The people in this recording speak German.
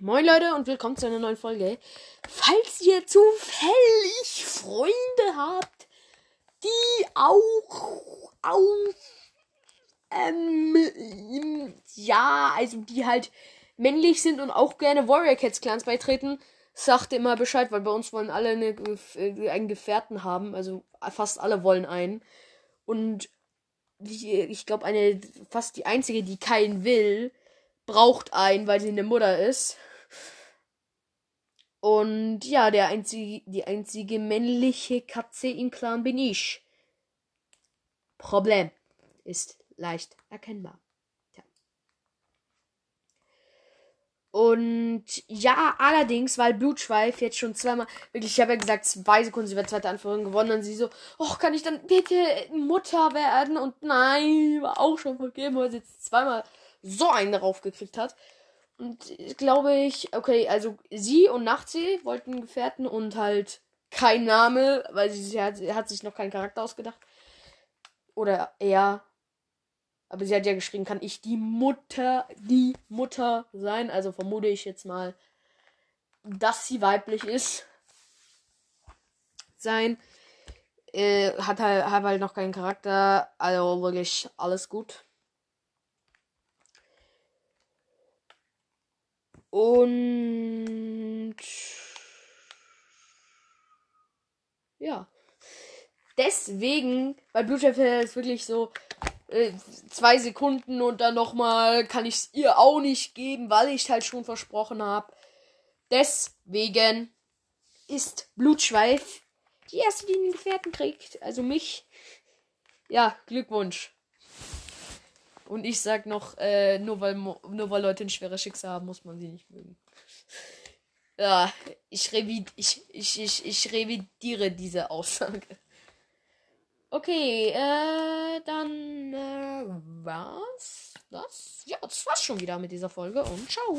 Moin Leute und willkommen zu einer neuen Folge. Falls ihr zufällig Freunde habt, die auch auf ähm, ja, also die halt männlich sind und auch gerne Warrior Cats Clans beitreten, sagt immer Bescheid, weil bei uns wollen alle eine, äh, einen Gefährten haben, also fast alle wollen einen. Und ich glaube, eine fast die einzige, die keinen will, braucht einen, weil sie eine Mutter ist. Und ja, der einzige, die einzige männliche Katze im Clan bin ich. Problem ist leicht erkennbar. Tja. Und ja, allerdings, weil Blutschweif jetzt schon zweimal, wirklich, ich habe ja gesagt, zwei Sekunden, wird zweite Anführung gewonnen und sie so, oh, kann ich dann bitte Mutter werden? Und nein, war auch schon vergeben, weil sie jetzt zweimal so einen darauf gekriegt hat. Und glaube ich, okay, also sie und Nachtsee wollten Gefährten und halt kein Name, weil sie, sie, hat, sie hat sich noch keinen Charakter ausgedacht. Oder er. Aber sie hat ja geschrieben, kann ich die Mutter, die Mutter sein? Also vermute ich jetzt mal, dass sie weiblich ist. Sein. Äh, hat halt, hat halt noch keinen Charakter. Also wirklich alles gut. Und ja. Deswegen, weil Blutchef ist wirklich so äh, zwei Sekunden und dann nochmal kann ich es ihr auch nicht geben, weil ich halt schon versprochen habe. Deswegen ist Blutschweif die erste, die den Gefährten kriegt. Also mich. Ja, Glückwunsch. Und ich sag noch, äh, nur weil nur weil Leute ein schweres Schicksal haben, muss man sie nicht mögen. Ja, ich, revid ich, ich, ich, ich revidiere diese Aussage. Okay, äh, dann äh, war's das? Ja, das war's schon wieder mit dieser Folge und ciao.